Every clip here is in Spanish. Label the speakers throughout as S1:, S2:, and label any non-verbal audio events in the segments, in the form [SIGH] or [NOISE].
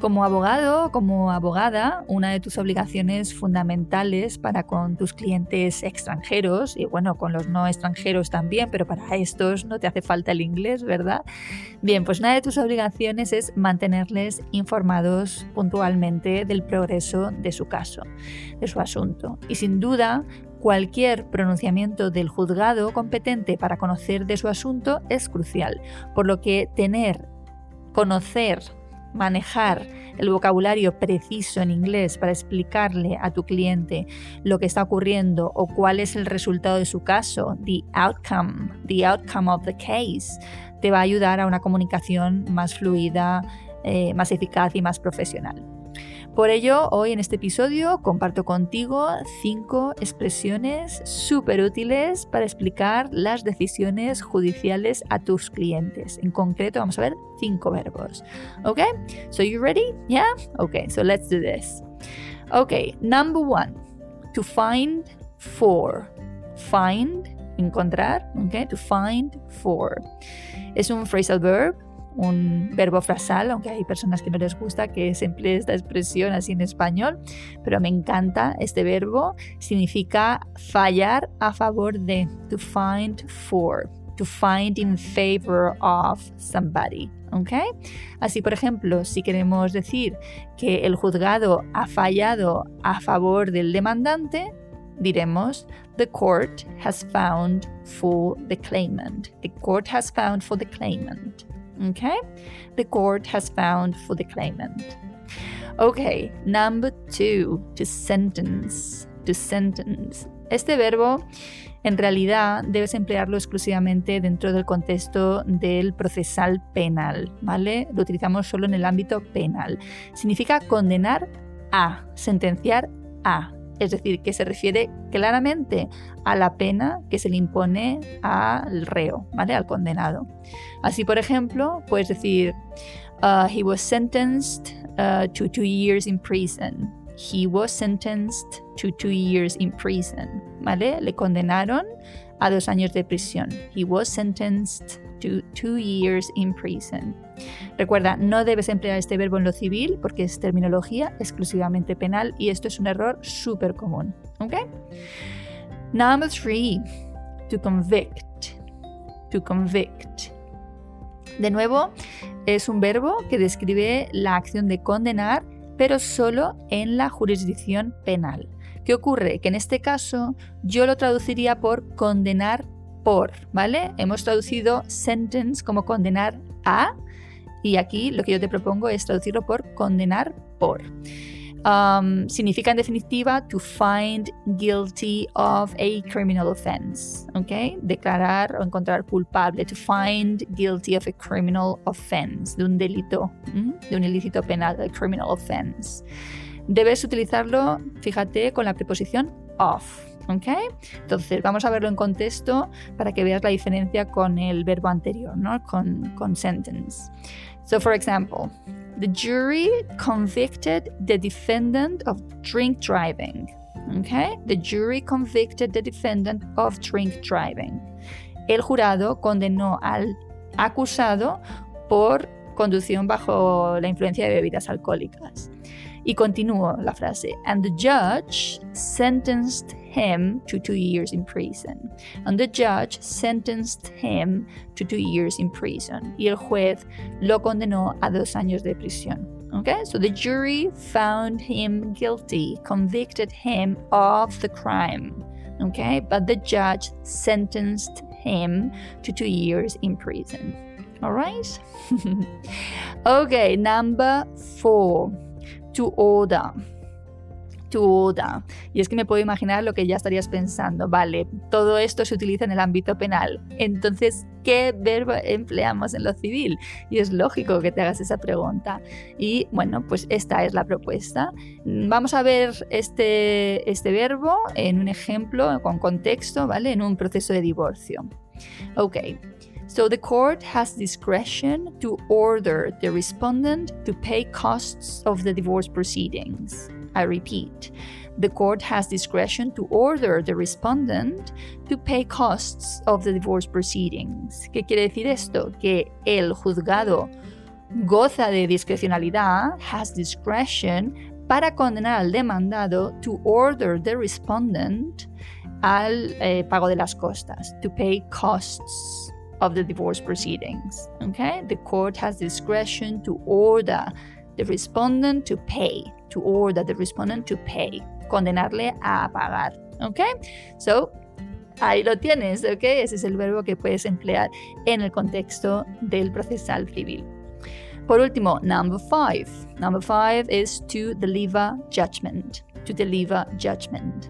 S1: Como abogado, como abogada, una de tus obligaciones fundamentales para con tus clientes extranjeros, y bueno, con los no extranjeros también, pero para estos no te hace falta el inglés, ¿verdad? Bien, pues una de tus obligaciones es mantenerles informados puntualmente del progreso de su caso, de su asunto. Y sin duda, Cualquier pronunciamiento del juzgado competente para conocer de su asunto es crucial, por lo que tener, conocer manejar el vocabulario preciso en inglés para explicarle a tu cliente lo que está ocurriendo o cuál es el resultado de su caso, the outcome, the outcome of the case, te va a ayudar a una comunicación más fluida, eh, más eficaz y más profesional. Por ello, hoy en este episodio comparto contigo cinco expresiones súper útiles para explicar las decisiones judiciales a tus clientes. En concreto, vamos a ver cinco verbos. ¿Ok? So you ready? Yeah? Okay, so let's do this. Okay, number one, to find for. Find, encontrar, okay? To find for. Es un phrasal verb un verbo frasal, aunque hay personas que no les gusta que se emplee esta expresión así en español, pero me encanta este verbo. Significa fallar a favor de, to find for, to find in favor of somebody. ¿Okay? Así, por ejemplo, si queremos decir que el juzgado ha fallado a favor del demandante, diremos the court has found for the claimant. The court has found for the claimant. Okay? The court has found for the claimant. Okay, number two, to sentence. To sentence. Este verbo en realidad debes emplearlo exclusivamente dentro del contexto del procesal penal, ¿vale? Lo utilizamos solo en el ámbito penal. Significa condenar a, sentenciar a es decir, que se refiere claramente a la pena que se le impone al reo, ¿vale? Al condenado. Así, por ejemplo, puedes decir, uh, he was sentenced uh, to two years in prison. He was sentenced to two years in prison, ¿vale? Le condenaron a dos años de prisión. He was sentenced to two years in prison. Recuerda, no debes emplear este verbo en lo civil porque es terminología exclusivamente penal y esto es un error súper común. ¿Ok? Number three, to convict. To convict. De nuevo, es un verbo que describe la acción de condenar, pero solo en la jurisdicción penal. ¿Qué ocurre? Que en este caso yo lo traduciría por condenar por, ¿vale? Hemos traducido sentence como condenar a y aquí lo que yo te propongo es traducirlo por condenar por. Um, significa en definitiva to find guilty of a criminal offense, ¿ok? Declarar o encontrar culpable, to find guilty of a criminal offense, de un delito, de un ilícito penal, a criminal offense. Debes utilizarlo, fíjate, con la preposición of, ¿ok? Entonces vamos a verlo en contexto para que veas la diferencia con el verbo anterior, ¿no? Con, con sentence. So, for example, the jury convicted the defendant of drink driving. Okay? The jury convicted the defendant of drink driving. El jurado condenó al acusado por conducción bajo la influencia de bebidas alcohólicas. Y continúo la frase. And the judge sentenced him to two years in prison. And the judge sentenced him to two years in prison. Y el juez lo condenó a dos años de prisión. Okay, so the jury found him guilty, convicted him of the crime. Okay, but the judge sentenced him to two years in prison. All right? [LAUGHS] okay, number four to order. Y es que me puedo imaginar lo que ya estarías pensando. Vale, todo esto se utiliza en el ámbito penal. Entonces, ¿qué verbo empleamos en lo civil? Y es lógico que te hagas esa pregunta. Y bueno, pues esta es la propuesta. Vamos a ver este, este verbo en un ejemplo con contexto, ¿vale? En un proceso de divorcio. Ok. So the court has discretion to order the respondent to pay costs of the divorce proceedings. I repeat, the court has discretion to order the respondent to pay costs of the divorce proceedings. ¿Qué quiere decir esto? Que el juzgado goza de discrecionalidad, has discretion, para condenar al demandado to order the respondent al eh, pago de las costas, to pay costs of the divorce proceedings. Okay? The court has discretion to order the respondent to pay, to order the respondent to pay, condenarle a pagar. Okay? So, ahí lo tienes, ¿ok? Ese es el verbo que puedes emplear en el contexto del procesal civil. Por último, number five. Number five is to deliver judgment. To deliver judgment.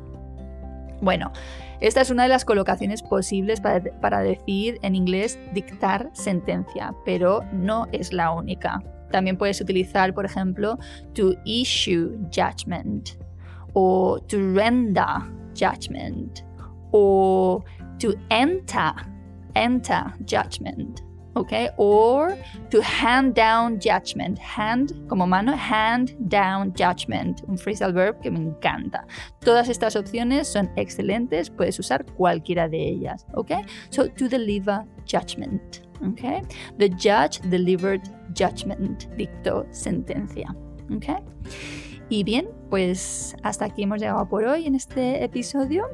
S1: Bueno, esta es una de las colocaciones posibles para, para, decir en inglés dictar sentencia, pero no es la única. También puedes utilizar, por ejemplo, to issue judgment o to render judgment o to enter, enter judgment. Okay, or to hand down judgment. Hand como mano, hand down judgment. Un phrasal verb que me encanta. Todas estas opciones son excelentes, puedes usar cualquiera de ellas. Okay, so to deliver judgment. Okay, the judge delivered judgment. Dictó sentencia. Okay. Y bien, pues hasta aquí hemos llegado por hoy en este episodio.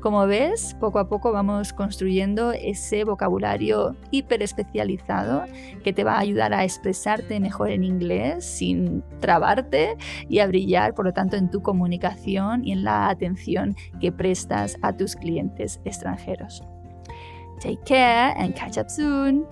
S1: Como ves, poco a poco vamos construyendo ese vocabulario hiper especializado que te va a ayudar a expresarte mejor en inglés sin trabarte y a brillar, por lo tanto, en tu comunicación y en la atención que prestas a tus clientes extranjeros. Take care and catch up soon.